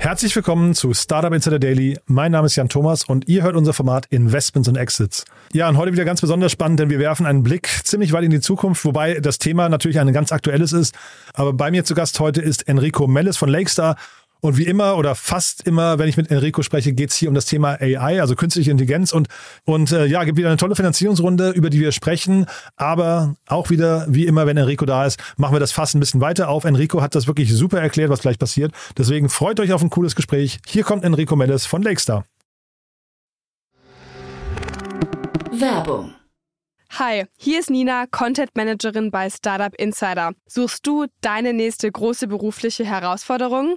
Herzlich willkommen zu Startup Insider Daily. Mein Name ist Jan Thomas und ihr hört unser Format Investments und Exits. Ja, und heute wieder ganz besonders spannend, denn wir werfen einen Blick ziemlich weit in die Zukunft, wobei das Thema natürlich ein ganz aktuelles ist. Aber bei mir zu Gast heute ist Enrico Melles von Lakestar und wie immer oder fast immer, wenn ich mit Enrico spreche, geht es hier um das Thema AI, also künstliche Intelligenz. Und, und äh, ja, gibt wieder eine tolle Finanzierungsrunde, über die wir sprechen. Aber auch wieder, wie immer, wenn Enrico da ist, machen wir das fast ein bisschen weiter auf. Enrico hat das wirklich super erklärt, was gleich passiert. Deswegen freut euch auf ein cooles Gespräch. Hier kommt Enrico Mendes von Lakestar. Werbung. Hi, hier ist Nina, Content Managerin bei Startup Insider. Suchst du deine nächste große berufliche Herausforderung?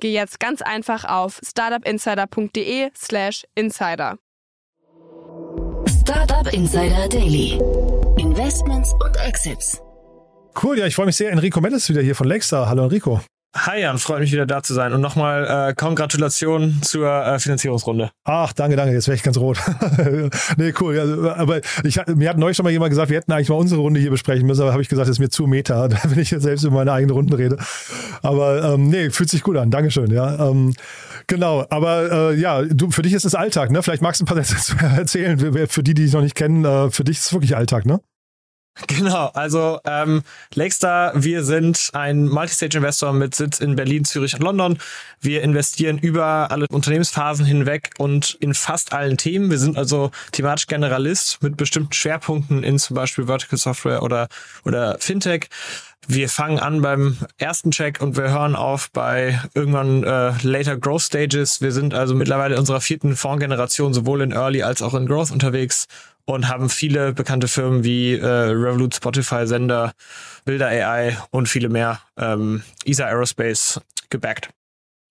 geh jetzt ganz einfach auf startupinsider.de/slash insider. Startup Insider Daily. Investments und Exits. Cool, ja, ich freue mich sehr. Enrico Mendes wieder hier von Lakestar. Hallo Enrico. Hi Jan, freut mich wieder da zu sein. Und nochmal äh, Kongratulationen zur äh, Finanzierungsrunde. Ach, danke, danke. Jetzt wäre ich ganz rot. nee, cool. Ja, aber ich, mir hat neulich schon mal jemand gesagt, wir hätten eigentlich mal unsere Runde hier besprechen müssen, aber habe ich gesagt, das ist mir zu meta, wenn ich jetzt selbst über meine eigene Runden rede. Aber ähm, nee, fühlt sich gut an. Dankeschön. Ja, ähm, genau. Aber äh, ja, du, für dich ist es Alltag, ne? Vielleicht magst du ein paar Sätze erzählen. Für die, die dich noch nicht kennen, äh, für dich ist es wirklich Alltag, ne? Genau, also ähm, Lakestar, wir sind ein Multistage-Investor mit Sitz in Berlin, Zürich und London. Wir investieren über alle Unternehmensphasen hinweg und in fast allen Themen. Wir sind also thematisch Generalist mit bestimmten Schwerpunkten in zum Beispiel Vertical Software oder, oder Fintech. Wir fangen an beim ersten Check und wir hören auf bei irgendwann äh, later Growth Stages. Wir sind also mittlerweile in unserer vierten Fondsgeneration sowohl in Early als auch in Growth unterwegs und haben viele bekannte Firmen wie äh, Revolut, Spotify, Sender, Bilder AI und viele mehr, ähm, ESA Aerospace gebackt.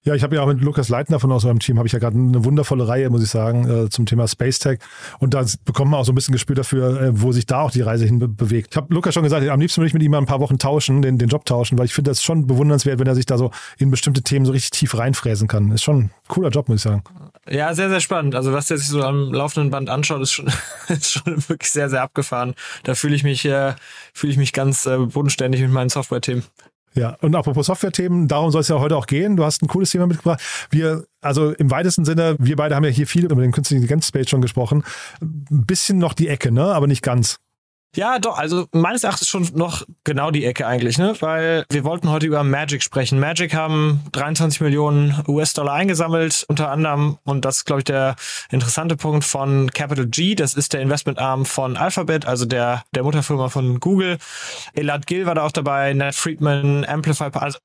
Ja, ich habe ja auch mit Lukas Leitner von aus eurem Team, habe ich ja gerade eine wundervolle Reihe, muss ich sagen, äh, zum Thema Space Tech. Und da bekommt man auch so ein bisschen Gespür dafür, äh, wo sich da auch die Reise hin be bewegt. Ich habe Lukas schon gesagt, am liebsten würde ich mit ihm mal ein paar Wochen tauschen, den, den Job tauschen, weil ich finde das schon bewundernswert, wenn er sich da so in bestimmte Themen so richtig tief reinfräsen kann. Ist schon ein cooler Job, muss ich sagen. Ja, sehr, sehr spannend. Also was der sich so am laufenden Band anschaut, ist schon, ist schon wirklich sehr, sehr abgefahren. Da fühle ich mich, äh, fühle ich mich ganz bodenständig mit meinen Software-Themen. Ja, und apropos Software-Themen, darum soll es ja heute auch gehen. Du hast ein cooles Thema mitgebracht. Wir, also im weitesten Sinne, wir beide haben ja hier viel über den künstlichen Intelligenz-Space schon gesprochen. Ein bisschen noch die Ecke, ne? Aber nicht ganz. Ja, doch, also meines Erachtens schon noch genau die Ecke eigentlich, ne? Weil wir wollten heute über Magic sprechen. Magic haben 23 Millionen US-Dollar eingesammelt, unter anderem, und das ist, glaube ich, der interessante Punkt von Capital G, das ist der Investmentarm von Alphabet, also der, der Mutterfirma von Google. Elad Gill war da auch dabei, Nat Friedman, Amplify, also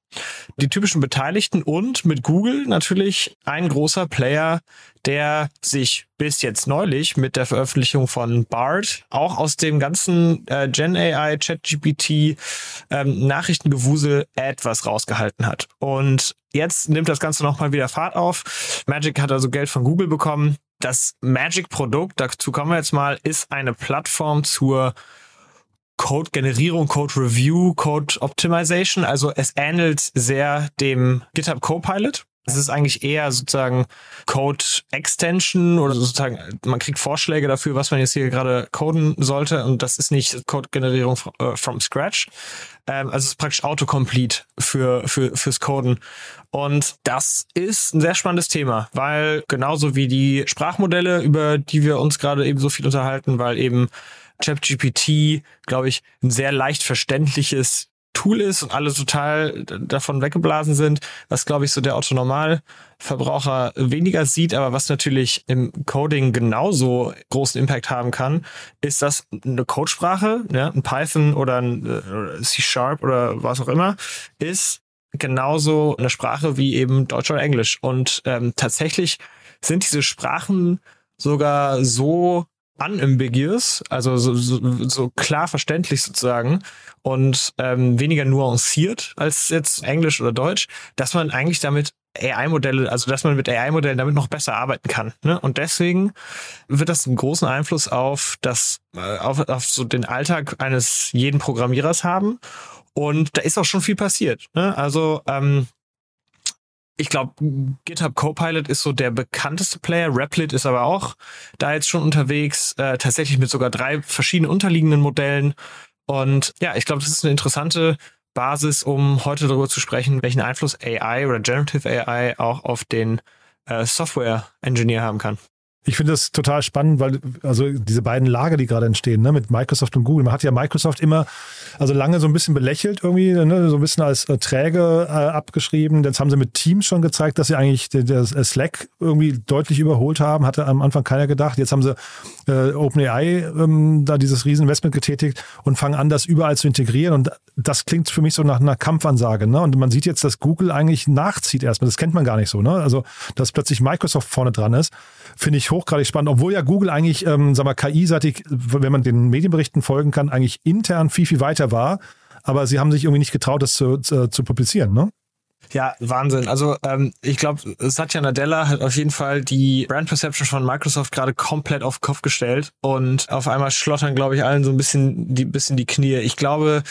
die typischen Beteiligten und mit Google natürlich ein großer Player, der sich bis jetzt neulich mit der Veröffentlichung von BART auch aus dem ganzen äh, Gen AI, ChatGPT ähm, Nachrichtengewusel etwas rausgehalten hat. Und jetzt nimmt das Ganze nochmal wieder Fahrt auf. Magic hat also Geld von Google bekommen. Das Magic-Produkt, dazu kommen wir jetzt mal, ist eine Plattform zur Code-Generierung, Code-Review, Code-Optimization. Also es ähnelt sehr dem GitHub Copilot. Es ist eigentlich eher sozusagen Code Extension oder sozusagen, man kriegt Vorschläge dafür, was man jetzt hier gerade coden sollte und das ist nicht Code-Generierung äh, from scratch. Ähm, also es ist praktisch Autocomplete für, für, fürs Coden. Und das ist ein sehr spannendes Thema, weil genauso wie die Sprachmodelle, über die wir uns gerade eben so viel unterhalten, weil eben ChatGPT, glaube ich, ein sehr leicht verständliches Tool ist und alle total davon weggeblasen sind, was glaube ich so der Autonormalverbraucher weniger sieht, aber was natürlich im Coding genauso großen Impact haben kann, ist, dass eine Codesprache, ja, ein Python oder ein äh, C Sharp oder was auch immer, ist genauso eine Sprache wie eben Deutsch oder Englisch. Und ähm, tatsächlich sind diese Sprachen sogar so unambiguous, also so, so, so klar verständlich sozusagen und ähm, weniger nuanciert als jetzt Englisch oder Deutsch, dass man eigentlich damit AI-Modelle, also dass man mit AI-Modellen damit noch besser arbeiten kann. Ne? Und deswegen wird das einen großen Einfluss auf das, äh, auf, auf so den Alltag eines jeden Programmierers haben. Und da ist auch schon viel passiert. Ne? Also ähm, ich glaube, GitHub Copilot ist so der bekannteste Player. Replit ist aber auch da jetzt schon unterwegs, äh, tatsächlich mit sogar drei verschiedenen unterliegenden Modellen. Und ja, ich glaube, das ist eine interessante Basis, um heute darüber zu sprechen, welchen Einfluss AI oder Generative AI auch auf den äh, Software Engineer haben kann. Ich finde das total spannend, weil also diese beiden Lager, die gerade entstehen, ne, mit Microsoft und Google. Man hat ja Microsoft immer, also lange so ein bisschen belächelt irgendwie, ne, so ein bisschen als äh, träge äh, abgeschrieben. Jetzt haben sie mit Teams schon gezeigt, dass sie eigentlich das Slack irgendwie deutlich überholt haben. Hatte am Anfang keiner gedacht. Jetzt haben sie äh, OpenAI ähm, da dieses Rieseninvestment getätigt und fangen an, das überall zu integrieren. Und das klingt für mich so nach einer Kampfansage. Ne? Und man sieht jetzt, dass Google eigentlich nachzieht erstmal. Das kennt man gar nicht so. Ne? Also, dass plötzlich Microsoft vorne dran ist, finde ich hochgradig spannend, obwohl ja Google eigentlich, ähm, sag mal, KI-seitig, wenn man den Medienberichten folgen kann, eigentlich intern viel, viel weiter war. Aber sie haben sich irgendwie nicht getraut, das zu, zu, zu publizieren, ne? Ja, Wahnsinn. Also ähm, ich glaube, Satya Nadella hat auf jeden Fall die Brand Perception von Microsoft gerade komplett auf den Kopf gestellt und auf einmal schlottern, glaube ich, allen so ein bisschen die bisschen die Knie. Ich glaube,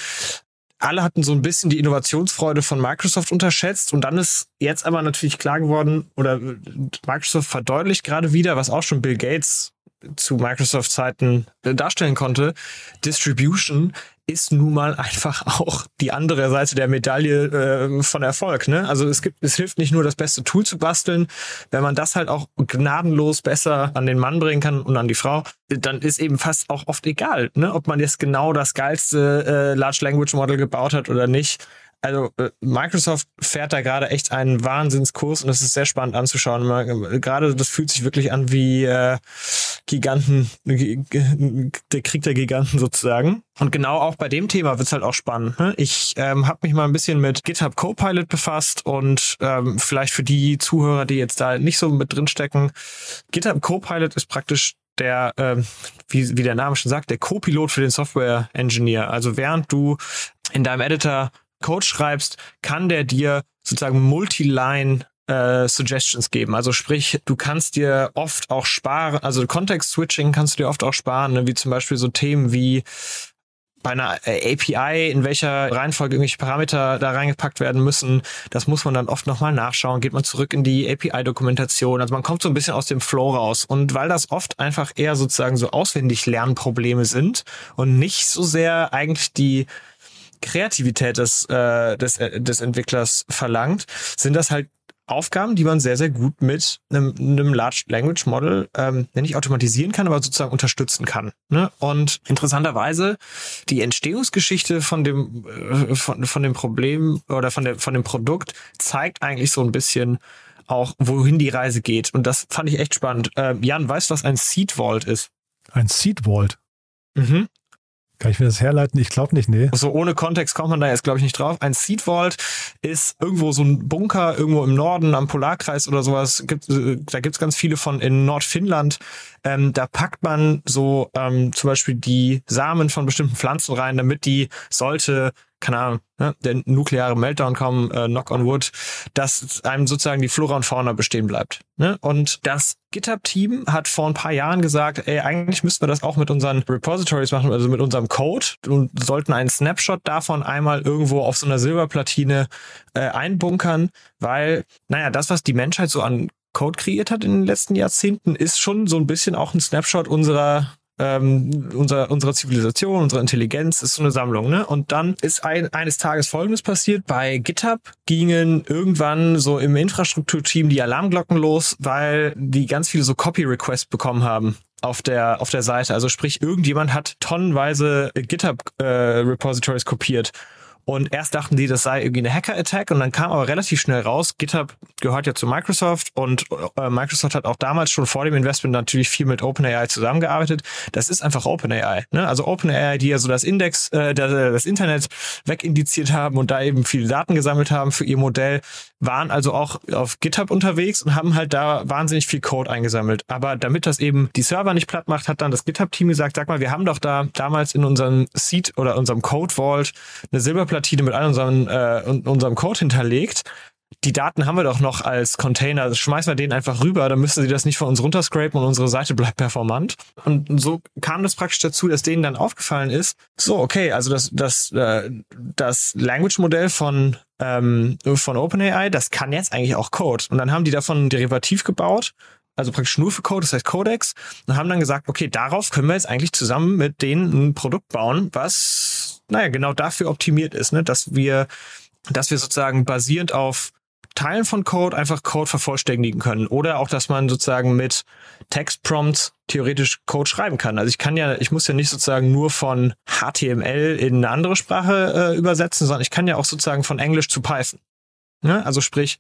alle hatten so ein bisschen die Innovationsfreude von Microsoft unterschätzt und dann ist jetzt aber natürlich klar geworden oder Microsoft verdeutlicht gerade wieder, was auch schon Bill Gates zu Microsoft-Zeiten darstellen konnte. Distribution ist nun mal einfach auch die andere Seite der Medaille äh, von Erfolg. Ne? Also es gibt, es hilft nicht nur das beste Tool zu basteln, wenn man das halt auch gnadenlos besser an den Mann bringen kann und an die Frau, dann ist eben fast auch oft egal, ne? ob man jetzt genau das geilste äh, Large Language Model gebaut hat oder nicht also äh, Microsoft fährt da gerade echt einen Wahnsinnskurs und es ist sehr spannend anzuschauen. Äh, gerade das fühlt sich wirklich an wie äh, Giganten, der Krieg der Giganten sozusagen. Und genau auch bei dem Thema wird's halt auch spannend. Ne? Ich ähm, habe mich mal ein bisschen mit GitHub Copilot befasst und ähm, vielleicht für die Zuhörer, die jetzt da nicht so mit drin stecken, GitHub Copilot ist praktisch der, ähm, wie, wie der Name schon sagt, der Co-Pilot für den Software Engineer. Also während du in deinem Editor Code schreibst, kann der dir sozusagen Multiline äh, Suggestions geben. Also sprich, du kannst dir oft auch sparen, also Context-Switching kannst du dir oft auch sparen, ne? wie zum Beispiel so Themen wie bei einer äh, API, in welcher Reihenfolge irgendwelche Parameter da reingepackt werden müssen. Das muss man dann oft nochmal nachschauen. Geht man zurück in die API-Dokumentation. Also man kommt so ein bisschen aus dem Flow raus. Und weil das oft einfach eher sozusagen so auswendig Lernprobleme sind und nicht so sehr eigentlich die Kreativität des, äh, des, äh, des Entwicklers verlangt, sind das halt Aufgaben, die man sehr, sehr gut mit einem, einem Large Language Model ähm, nicht automatisieren kann, aber sozusagen unterstützen kann. Ne? Und interessanterweise die Entstehungsgeschichte von dem äh, von, von dem Problem oder von der von dem Produkt zeigt eigentlich so ein bisschen auch, wohin die Reise geht. Und das fand ich echt spannend. Äh, Jan, weißt du, was ein Seed Vault ist? Ein Seed Vault? Mhm. Kann ich mir das herleiten? Ich glaube nicht, nee. So ohne Kontext kommt man da jetzt, glaube ich, nicht drauf. Ein Seed Vault ist irgendwo so ein Bunker irgendwo im Norden am Polarkreis oder sowas. Gibt, äh, da gibt's ganz viele von in Nordfinnland. Ähm, da packt man so ähm, zum Beispiel die Samen von bestimmten Pflanzen rein, damit die sollte keine Ahnung, ne, der nukleare Meltdown kommen, äh, knock on wood, dass einem sozusagen die Flora und Fauna bestehen bleibt. Ne? Und das GitHub-Team hat vor ein paar Jahren gesagt, ey, eigentlich müssten wir das auch mit unseren Repositories machen, also mit unserem Code und sollten einen Snapshot davon einmal irgendwo auf so einer Silberplatine äh, einbunkern, weil, naja, das, was die Menschheit so an Code kreiert hat in den letzten Jahrzehnten, ist schon so ein bisschen auch ein Snapshot unserer ähm, unser, unserer Zivilisation, unserer Intelligenz ist so eine Sammlung. Ne? Und dann ist ein, eines Tages Folgendes passiert. Bei GitHub gingen irgendwann so im Infrastrukturteam die Alarmglocken los, weil die ganz viele so Copy-Requests bekommen haben auf der auf der Seite. Also sprich, irgendjemand hat tonnenweise GitHub äh, Repositories kopiert Und erst dachten die, das sei irgendwie eine Hacker-Attack und dann kam aber relativ schnell raus, GitHub gehört ja zu Microsoft und äh, Microsoft hat auch damals schon vor dem Investment natürlich viel mit OpenAI zusammengearbeitet. Das ist einfach OpenAI. Ne? Also OpenAI, die ja so das Index, äh, das, das Internet wegindiziert haben und da eben viele Daten gesammelt haben für ihr Modell, waren also auch auf GitHub unterwegs und haben halt da wahnsinnig viel Code eingesammelt. Aber damit das eben die Server nicht platt macht, hat dann das GitHub-Team gesagt, sag mal, wir haben doch da damals in unserem Seed oder unserem Code Vault eine Silberplatine mit all unseren, äh, unserem Code hinterlegt die Daten haben wir doch noch als Container, also schmeißen wir den einfach rüber, dann müssen sie das nicht von uns runterscrapen und unsere Seite bleibt performant. Und so kam das praktisch dazu, dass denen dann aufgefallen ist, so, okay, also das, das, äh, das Language-Modell von, ähm, von OpenAI, das kann jetzt eigentlich auch Code. Und dann haben die davon ein Derivativ gebaut also praktisch nur für Code, das heißt Codex, und haben dann gesagt, okay, darauf können wir jetzt eigentlich zusammen mit denen ein Produkt bauen, was, naja, genau dafür optimiert ist, ne? dass wir, dass wir sozusagen basierend auf Teilen von Code einfach Code vervollständigen können oder auch, dass man sozusagen mit Textprompts theoretisch Code schreiben kann. Also ich kann ja, ich muss ja nicht sozusagen nur von HTML in eine andere Sprache äh, übersetzen, sondern ich kann ja auch sozusagen von Englisch zu Python. Ne? Also sprich,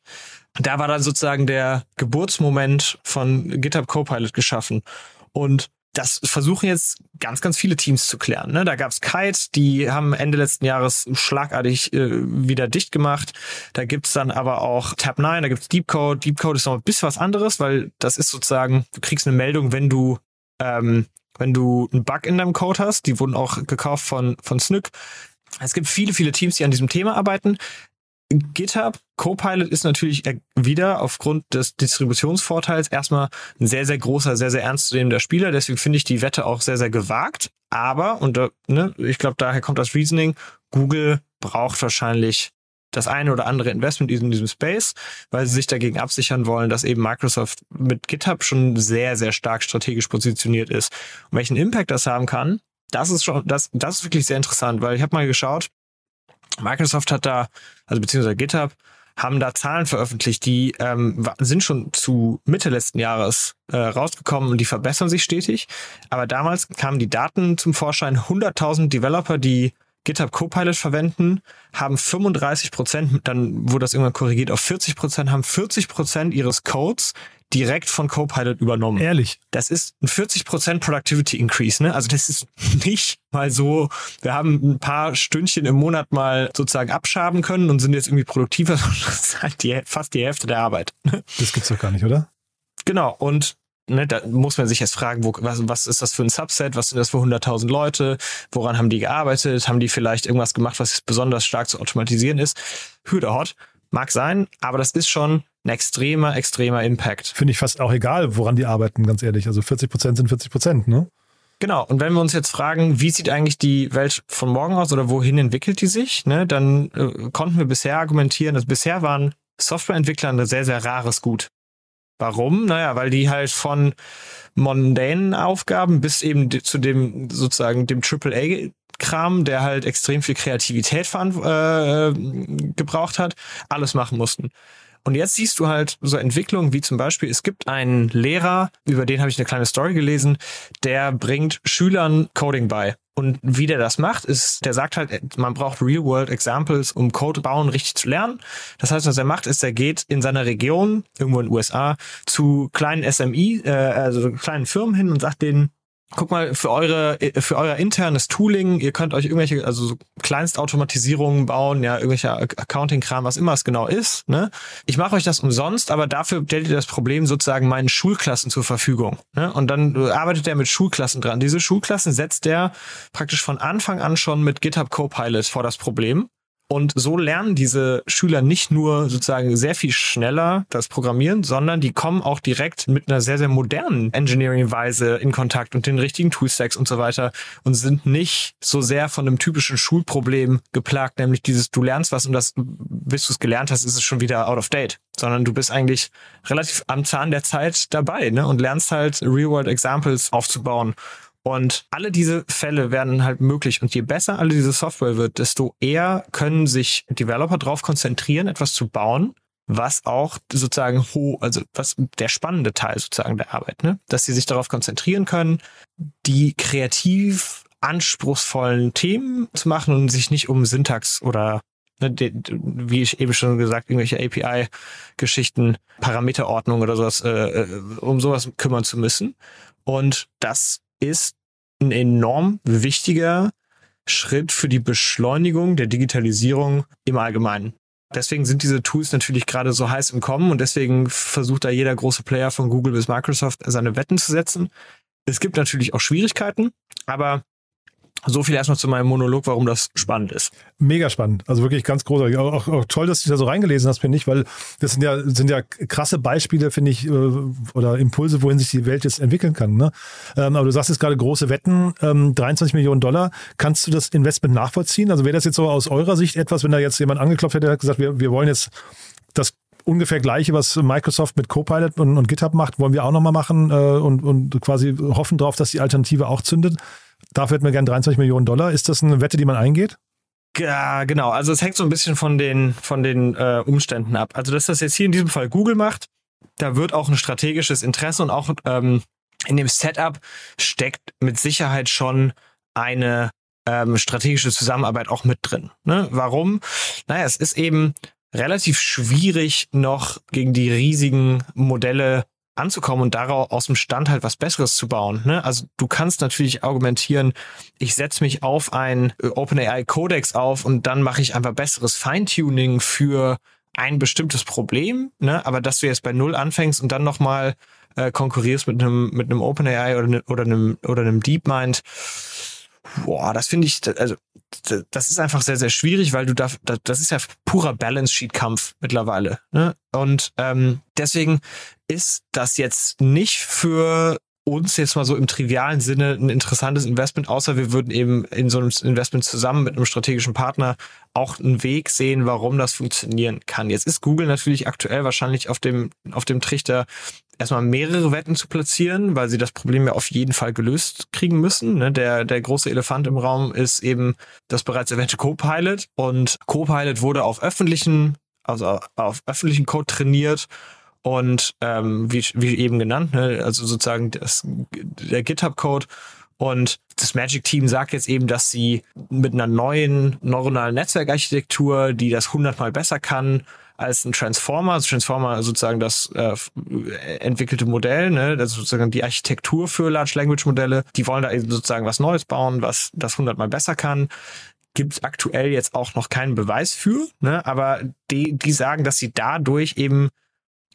da war dann sozusagen der Geburtsmoment von GitHub Copilot geschaffen. Und das versuchen jetzt ganz, ganz viele Teams zu klären. Ne? Da gab's Kite, die haben Ende letzten Jahres schlagartig äh, wieder dicht gemacht. Da gibt's dann aber auch Tab9, da gibt's Deepcode. Deepcode ist noch ein bisschen was anderes, weil das ist sozusagen, du kriegst eine Meldung, wenn du ähm, wenn du einen Bug in deinem Code hast. Die wurden auch gekauft von, von Snyk. Es gibt viele, viele Teams, die an diesem Thema arbeiten. GitHub Copilot ist natürlich wieder aufgrund des Distributionsvorteils erstmal ein sehr, sehr großer, sehr, sehr ernstzunehmender Spieler. Deswegen finde ich die Wette auch sehr, sehr gewagt. Aber, und ne, ich glaube, daher kommt das Reasoning, Google braucht wahrscheinlich das eine oder andere Investment in diesem Space, weil sie sich dagegen absichern wollen, dass eben Microsoft mit GitHub schon sehr, sehr stark strategisch positioniert ist. Und welchen Impact das haben kann, das ist schon, das, das ist wirklich sehr interessant, weil ich habe mal geschaut, Microsoft hat da, also beziehungsweise GitHub, haben da Zahlen veröffentlicht, die ähm, sind schon zu Mitte letzten Jahres äh, rausgekommen und die verbessern sich stetig. Aber damals kamen die Daten zum Vorschein, 100.000 Developer, die GitHub Copilot verwenden, haben 35 Prozent, dann wurde das irgendwann korrigiert auf 40 Prozent, haben 40 Prozent ihres Codes direkt von Copilot übernommen. Ehrlich? Das ist ein 40% Productivity Increase, ne? Also das ist nicht mal so, wir haben ein paar Stündchen im Monat mal sozusagen abschaben können und sind jetzt irgendwie produktiver, sondern das ist halt die, fast die Hälfte der Arbeit. Ne? Das gibt's doch gar nicht, oder? Genau. Und Ne, da muss man sich jetzt fragen, wo, was, was ist das für ein Subset, was sind das für 100.000 Leute, woran haben die gearbeitet, haben die vielleicht irgendwas gemacht, was besonders stark zu automatisieren ist. Hüder hot, mag sein, aber das ist schon ein extremer, extremer Impact. Finde ich fast auch egal, woran die arbeiten, ganz ehrlich. Also 40 Prozent sind 40 Prozent, ne? Genau. Und wenn wir uns jetzt fragen, wie sieht eigentlich die Welt von morgen aus oder wohin entwickelt die sich, ne, dann äh, konnten wir bisher argumentieren, dass bisher waren Softwareentwickler ein sehr, sehr rares Gut. Warum? Naja, weil die halt von mondänen Aufgaben bis eben zu dem sozusagen dem AAA Kram, der halt extrem viel Kreativität äh, gebraucht hat, alles machen mussten. Und jetzt siehst du halt so Entwicklungen wie zum Beispiel, es gibt einen Lehrer, über den habe ich eine kleine Story gelesen, der bringt Schülern Coding bei. Und wie der das macht, ist, der sagt halt, man braucht Real-World-Examples, um Code bauen richtig zu lernen. Das heißt, was er macht, ist, er geht in seiner Region, irgendwo in den USA, zu kleinen SMI, äh, also kleinen Firmen hin und sagt denen, guck mal, für eure, für euer internes Tooling, ihr könnt euch irgendwelche, also so Kleinstautomatisierungen bauen, ja, irgendwelche Accounting-Kram, was immer es genau ist, ne? Ich mache euch das umsonst, aber dafür stellt ihr das Problem sozusagen meinen Schulklassen zur Verfügung, ne? Und dann arbeitet er mit Schulklassen dran. Diese Schulklassen setzt er praktisch von Anfang an schon mit GitHub Copilot vor das Problem und so lernen diese Schüler nicht nur sozusagen sehr viel schneller das Programmieren, sondern die kommen auch direkt mit einer sehr, sehr modernen Engineering-Weise in Kontakt und den richtigen Toolstacks und so weiter und sind nicht so sehr von einem typischen Schulproblem geplagt, nämlich dieses, du lernst was und das, bis du es gelernt hast, ist es schon wieder out of date, sondern du bist eigentlich relativ am Zahn der Zeit dabei ne? und lernst halt Real-World-Examples aufzubauen. Und alle diese Fälle werden halt möglich. Und je besser alle diese Software wird, desto eher können sich Developer darauf konzentrieren, etwas zu bauen, was auch sozusagen ho, also was der spannende Teil sozusagen der Arbeit, ne? Dass sie sich darauf konzentrieren können, die kreativ anspruchsvollen Themen zu machen und sich nicht um Syntax oder ne, wie ich eben schon gesagt, irgendwelche API-Geschichten, Parameterordnung oder sowas, äh, äh, um sowas kümmern zu müssen. Und das ist ein enorm wichtiger Schritt für die Beschleunigung der Digitalisierung im Allgemeinen. Deswegen sind diese Tools natürlich gerade so heiß im Kommen und deswegen versucht da jeder große Player von Google bis Microsoft seine Wetten zu setzen. Es gibt natürlich auch Schwierigkeiten, aber so viel erstmal zu meinem Monolog, warum das spannend ist. Mega spannend. Also wirklich ganz großartig. Auch, auch, toll, dass du da so reingelesen hast, finde ich, weil das sind ja, sind ja krasse Beispiele, finde ich, äh, oder Impulse, wohin sich die Welt jetzt entwickeln kann. Ne? Ähm, aber du sagst jetzt gerade große Wetten, ähm, 23 Millionen Dollar. Kannst du das Investment nachvollziehen? Also wäre das jetzt so aus eurer Sicht etwas, wenn da jetzt jemand angeklopft hätte, hat gesagt, wir, wir wollen jetzt das ungefähr gleiche, was Microsoft mit Copilot und, und GitHub macht, wollen wir auch nochmal machen äh, und, und quasi hoffen darauf, dass die Alternative auch zündet. Dafür hätten wir gerne 23 Millionen Dollar. Ist das eine Wette, die man eingeht? Ja, genau. Also es hängt so ein bisschen von den, von den äh, Umständen ab. Also dass das jetzt hier in diesem Fall Google macht, da wird auch ein strategisches Interesse und auch ähm, in dem Setup steckt mit Sicherheit schon eine ähm, strategische Zusammenarbeit auch mit drin. Ne? Warum? Naja, es ist eben relativ schwierig, noch gegen die riesigen Modelle anzukommen und daraus aus dem Stand halt was Besseres zu bauen. Ne? Also du kannst natürlich argumentieren, ich setze mich auf ein äh, OpenAI Codex auf und dann mache ich einfach besseres Feintuning für ein bestimmtes Problem, ne? aber dass du jetzt bei Null anfängst und dann nochmal äh, konkurrierst mit einem mit einem OpenAI oder, ne, oder einem oder einem DeepMind, boah, das finde ich, also das ist einfach sehr, sehr schwierig, weil du da, das ist ja purer Balance-Sheet-Kampf mittlerweile. Ne? Und ähm, deswegen ist das jetzt nicht für uns jetzt mal so im trivialen Sinne ein interessantes Investment, außer wir würden eben in so einem Investment zusammen mit einem strategischen Partner auch einen Weg sehen, warum das funktionieren kann. Jetzt ist Google natürlich aktuell wahrscheinlich auf dem, auf dem Trichter, erstmal mehrere Wetten zu platzieren, weil sie das Problem ja auf jeden Fall gelöst kriegen müssen. Ne? Der, der große Elefant im Raum ist eben das bereits erwähnte Copilot und Copilot wurde auf öffentlichen, also auf öffentlichen Code trainiert und ähm, wie, wie eben genannt, ne? also sozusagen das, der GitHub-Code und das Magic Team sagt jetzt eben, dass sie mit einer neuen neuronalen Netzwerkarchitektur, die das hundertmal besser kann, als ein Transformer, also Transformer sozusagen das äh, entwickelte Modell, ne, das ist sozusagen die Architektur für Large Language Modelle. Die wollen da eben sozusagen was Neues bauen, was das hundertmal besser kann. Gibt es aktuell jetzt auch noch keinen Beweis für, ne, aber die, die sagen, dass sie dadurch eben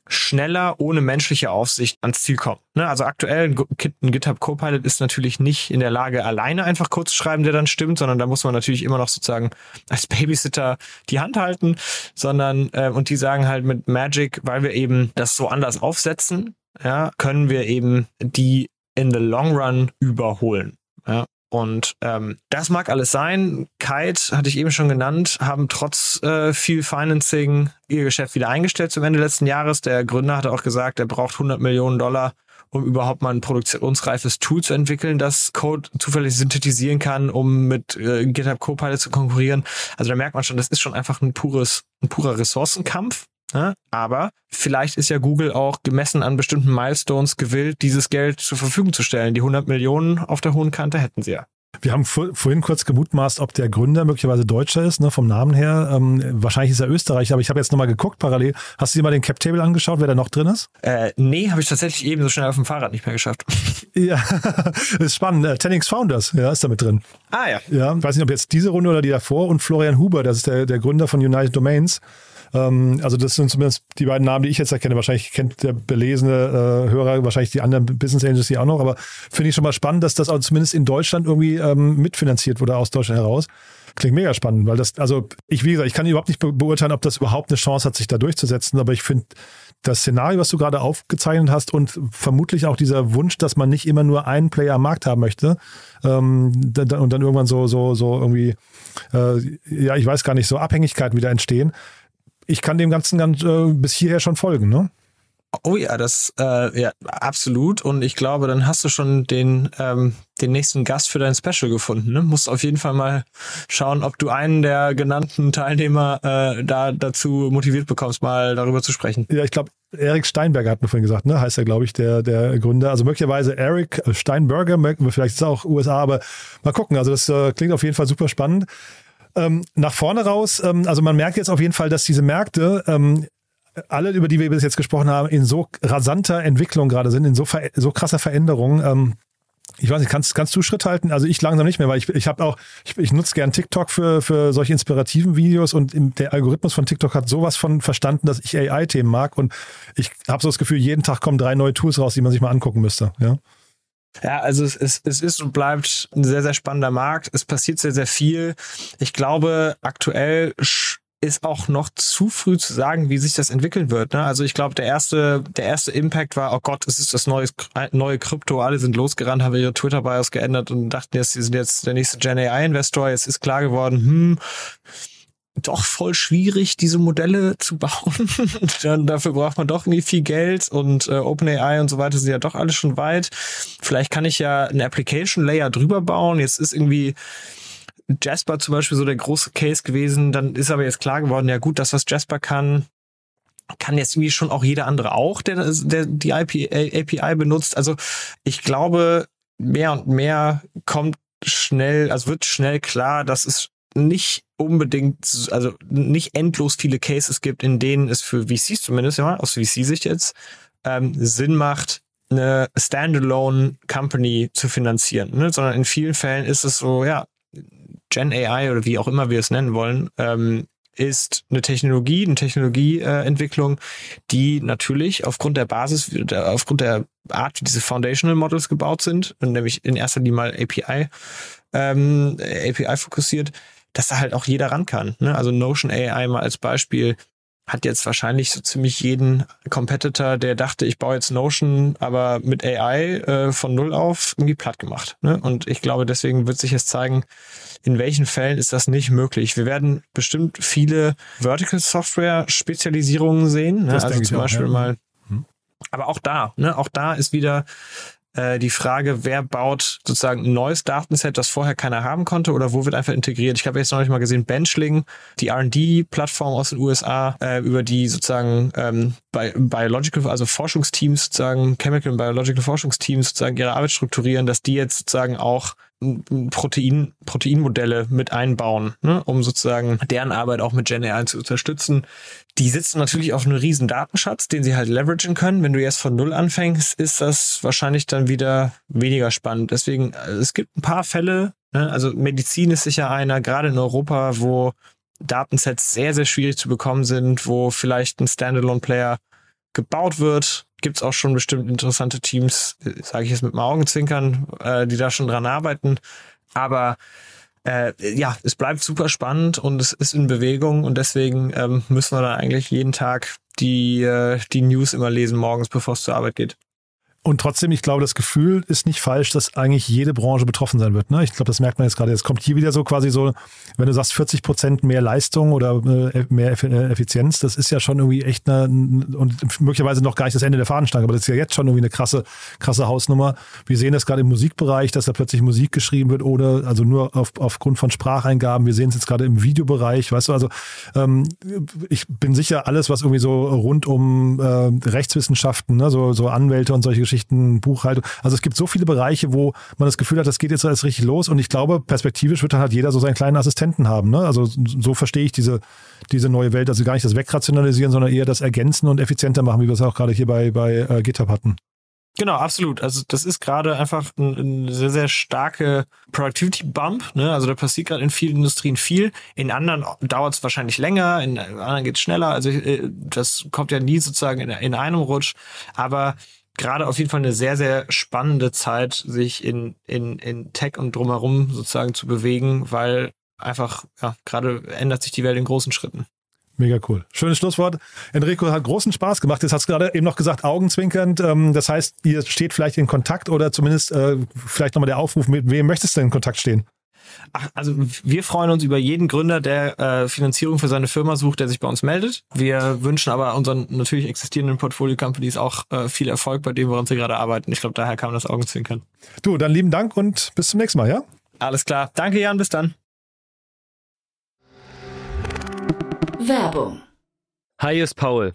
schneller ohne menschliche Aufsicht ans Ziel kommen. Ne? Also aktuell ein GitHub Copilot ist natürlich nicht in der Lage, alleine einfach Code zu schreiben, der dann stimmt, sondern da muss man natürlich immer noch sozusagen als Babysitter die Hand halten, sondern äh, und die sagen halt mit Magic, weil wir eben das so anders aufsetzen, ja, können wir eben die in the long run überholen. Ja, und ähm, das mag alles sein. Kite, hatte ich eben schon genannt, haben trotz äh, viel Financing ihr Geschäft wieder eingestellt zum Ende letzten Jahres. Der Gründer hatte auch gesagt, er braucht 100 Millionen Dollar, um überhaupt mal ein produktionsreifes Tool zu entwickeln, das Code zufällig synthetisieren kann, um mit äh, GitHub Copilot zu konkurrieren. Also da merkt man schon, das ist schon einfach ein pures, ein purer Ressourcenkampf. Ja, aber vielleicht ist ja Google auch gemessen an bestimmten Milestones gewillt, dieses Geld zur Verfügung zu stellen. Die 100 Millionen auf der hohen Kante hätten sie ja. Wir haben vor, vorhin kurz gemutmaßt, ob der Gründer möglicherweise Deutscher ist, ne, vom Namen her. Ähm, wahrscheinlich ist er Österreicher, aber ich habe jetzt nochmal geguckt parallel. Hast du dir mal den Cap Table angeschaut, wer da noch drin ist? Äh, nee, habe ich tatsächlich eben so schnell auf dem Fahrrad nicht mehr geschafft. ja, das ist spannend. Äh, Tenix Founders, ja, ist da mit drin. Ah ja. Ja, ich weiß nicht, ob jetzt diese Runde oder die davor und Florian Huber, das ist der, der Gründer von United Domains. Ähm, also das sind zumindest die beiden Namen, die ich jetzt erkenne. Wahrscheinlich kennt der belesene äh, Hörer wahrscheinlich die anderen Business Angels die auch noch. Aber finde ich schon mal spannend, dass das auch zumindest in Deutschland irgendwie ähm, mitfinanziert wurde aus Deutschland heraus. Klingt mega spannend, weil das, also ich, wie gesagt, ich kann überhaupt nicht be beurteilen, ob das überhaupt eine Chance hat, sich da durchzusetzen, aber ich finde das Szenario, was du gerade aufgezeichnet hast und vermutlich auch dieser Wunsch, dass man nicht immer nur einen Player am Markt haben möchte ähm, und dann irgendwann so, so, so irgendwie, äh, ja, ich weiß gar nicht, so Abhängigkeiten wieder entstehen, ich kann dem Ganzen ganz, äh, bis hierher schon folgen, ne? Oh ja, das äh, ja absolut. Und ich glaube, dann hast du schon den ähm, den nächsten Gast für dein Special gefunden. Ne? Musst auf jeden Fall mal schauen, ob du einen der genannten Teilnehmer äh, da dazu motiviert bekommst, mal darüber zu sprechen. Ja, ich glaube, Erik Steinberger hat mir vorhin gesagt, ne? heißt er, glaube ich, der, der Gründer. Also möglicherweise Eric Steinberger, vielleicht ist es auch USA, aber mal gucken. Also das äh, klingt auf jeden Fall super spannend. Ähm, nach vorne raus, ähm, also man merkt jetzt auf jeden Fall, dass diese Märkte ähm, alle, über die wir bis jetzt gesprochen haben, in so rasanter Entwicklung gerade sind, in so, so krasser Veränderung. Ähm, ich weiß nicht, kannst, kannst du Schritt halten? Also ich langsam nicht mehr, weil ich, ich habe auch, ich, ich nutze gern TikTok für, für solche inspirativen Videos und der Algorithmus von TikTok hat sowas von verstanden, dass ich AI-Themen mag und ich habe so das Gefühl, jeden Tag kommen drei neue Tools raus, die man sich mal angucken müsste. Ja. Ja, also es, es, es ist und bleibt ein sehr, sehr spannender Markt. Es passiert sehr, sehr viel. Ich glaube, aktuell ist auch noch zu früh zu sagen, wie sich das entwickeln wird. Ne? Also ich glaube, der erste, der erste Impact war, oh Gott, es ist das neue, neue Krypto. Alle sind losgerannt, haben ihre Twitter-Bios geändert und dachten jetzt, sie sind jetzt der nächste Gen AI-Investor. Jetzt ist klar geworden, hm, doch voll schwierig, diese Modelle zu bauen. Dann, dafür braucht man doch irgendwie viel Geld und äh, OpenAI und so weiter sind ja doch alles schon weit. Vielleicht kann ich ja einen Application Layer drüber bauen. Jetzt ist irgendwie Jasper zum Beispiel so der große Case gewesen. Dann ist aber jetzt klar geworden, ja gut, das, was Jasper kann, kann jetzt irgendwie schon auch jeder andere auch, der, der die IP, API benutzt. Also ich glaube, mehr und mehr kommt schnell, also wird schnell klar, dass es nicht unbedingt, also nicht endlos viele Cases gibt, in denen es für VCs zumindest, ja, aus VC-Sicht jetzt, ähm, Sinn macht, eine Standalone Company zu finanzieren, ne? sondern in vielen Fällen ist es so, ja, Gen AI oder wie auch immer wir es nennen wollen, ähm, ist eine Technologie, eine Technologieentwicklung, äh, die natürlich aufgrund der Basis, aufgrund der Art, wie diese Foundational Models gebaut sind, nämlich in erster Linie mal API, ähm, API fokussiert, dass da halt auch jeder ran kann. Ne? Also Notion AI mal als Beispiel hat jetzt wahrscheinlich so ziemlich jeden Competitor, der dachte, ich baue jetzt Notion, aber mit AI äh, von null auf irgendwie platt gemacht. Ne? Und ich glaube, deswegen wird sich jetzt zeigen, in welchen Fällen ist das nicht möglich. Wir werden bestimmt viele Vertical Software Spezialisierungen sehen. Ne? Also zum Beispiel auch, ja. mal. Mhm. Aber auch da, ne, auch da ist wieder äh, die Frage, wer baut sozusagen ein neues Datenset, das vorher keiner haben konnte oder wo wird einfach integriert. Ich habe jetzt noch nicht mal gesehen, Benchling, die R&D-Plattform aus den USA, äh, über die sozusagen ähm, Biological, also Forschungsteams sozusagen, Chemical und Biological Forschungsteams sozusagen ihre Arbeit strukturieren, dass die jetzt sozusagen auch Protein, Proteinmodelle mit einbauen, ne, um sozusagen deren Arbeit auch mit Gen AI zu unterstützen. Die sitzen natürlich auf einem riesen Datenschatz, den sie halt leveragen können. Wenn du jetzt von Null anfängst, ist das wahrscheinlich dann wieder weniger spannend. Deswegen, äh, es gibt ein paar Fälle, ne, also Medizin ist sicher einer, gerade in Europa, wo Datensets sehr, sehr schwierig zu bekommen sind, wo vielleicht ein Standalone-Player gebaut wird. Gibt es auch schon bestimmt interessante Teams, sage ich jetzt mit dem Augenzwinkern, äh, die da schon dran arbeiten. Aber äh, ja, es bleibt super spannend und es ist in Bewegung und deswegen ähm, müssen wir dann eigentlich jeden Tag die, äh, die News immer lesen morgens, bevor es zur Arbeit geht. Und trotzdem, ich glaube, das Gefühl ist nicht falsch, dass eigentlich jede Branche betroffen sein wird. Ne? Ich glaube, das merkt man jetzt gerade. Es kommt hier wieder so quasi so, wenn du sagst 40 Prozent mehr Leistung oder äh, mehr äh, Effizienz, das ist ja schon irgendwie echt eine, und möglicherweise noch gar nicht das Ende der Fahnenstange, aber das ist ja jetzt schon irgendwie eine krasse, krasse Hausnummer. Wir sehen das gerade im Musikbereich, dass da plötzlich Musik geschrieben wird oder also nur auf, aufgrund von Spracheingaben. Wir sehen es jetzt gerade im Videobereich, weißt du, also ähm, ich bin sicher, alles, was irgendwie so rund um äh, Rechtswissenschaften, ne, so, so Anwälte und solche Geschichten, Buchhaltung. Also es gibt so viele Bereiche, wo man das Gefühl hat, das geht jetzt alles richtig los. Und ich glaube, perspektivisch wird dann halt jeder so seinen kleinen Assistenten haben. Ne? Also so verstehe ich diese, diese neue Welt. Also gar nicht das Wegrationalisieren, sondern eher das Ergänzen und effizienter machen, wie wir es auch gerade hier bei, bei äh, GitHub hatten. Genau, absolut. Also das ist gerade einfach ein, ein, sehr, sehr starke Productivity Bump. Ne? Also da passiert gerade in vielen Industrien viel. In anderen dauert es wahrscheinlich länger, in anderen geht es schneller. Also äh, das kommt ja nie sozusagen in, in einem Rutsch. Aber gerade auf jeden Fall eine sehr, sehr spannende Zeit, sich in, in, in Tech und drumherum sozusagen zu bewegen, weil einfach, ja, gerade ändert sich die Welt in großen Schritten. Mega cool. Schönes Schlusswort. Enrico hat großen Spaß gemacht. Jetzt hast du gerade eben noch gesagt, augenzwinkernd. Ähm, das heißt, ihr steht vielleicht in Kontakt oder zumindest äh, vielleicht nochmal der Aufruf, mit wem möchtest du denn in Kontakt stehen? Ach, also wir freuen uns über jeden Gründer, der äh, Finanzierung für seine Firma sucht, der sich bei uns meldet. Wir wünschen aber unseren natürlich existierenden Portfolio-Companies auch äh, viel Erfolg bei dem, woran sie gerade arbeiten. Ich glaube, daher kann man das Augenzwinkern. Du, dann lieben Dank und bis zum nächsten Mal, ja? Alles klar. Danke, Jan. Bis dann. Werbung. Hi, ist Paul,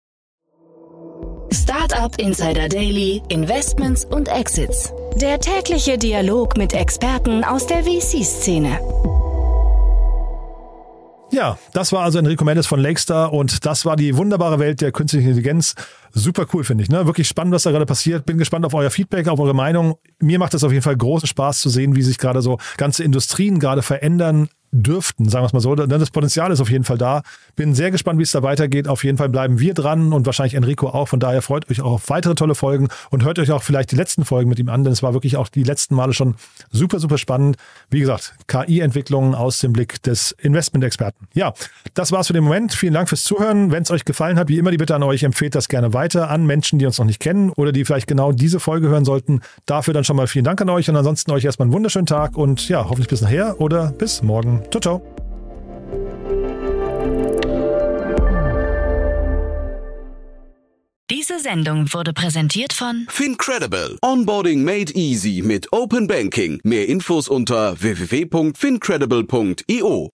Startup Insider Daily, Investments und Exits. Der tägliche Dialog mit Experten aus der VC-Szene. Ja, das war also Enrico Mendes von Lakestar und das war die wunderbare Welt der künstlichen Intelligenz. Super cool, finde ich. Ne? Wirklich spannend, was da gerade passiert. Bin gespannt auf euer Feedback, auf eure Meinung. Mir macht es auf jeden Fall großen Spaß zu sehen, wie sich gerade so ganze Industrien gerade verändern dürften, sagen wir es mal so. Das Potenzial ist auf jeden Fall da. Bin sehr gespannt, wie es da weitergeht. Auf jeden Fall bleiben wir dran und wahrscheinlich Enrico auch. Von daher freut euch auch auf weitere tolle Folgen und hört euch auch vielleicht die letzten Folgen mit ihm an, denn es war wirklich auch die letzten Male schon super, super spannend. Wie gesagt, KI-Entwicklungen aus dem Blick des Investment-Experten. Ja, das war's für den Moment. Vielen Dank fürs Zuhören. Wenn es euch gefallen hat, wie immer die Bitte an euch, empfehlt das gerne weiter an Menschen, die uns noch nicht kennen oder die vielleicht genau diese Folge hören sollten. Dafür dann schon mal vielen Dank an euch und ansonsten euch erstmal einen wunderschönen Tag und ja, hoffentlich bis nachher oder bis morgen. Ciao, ciao. Diese Sendung wurde präsentiert von Fincredible. Onboarding made easy mit Open Banking. Mehr Infos unter www.fincredible.io.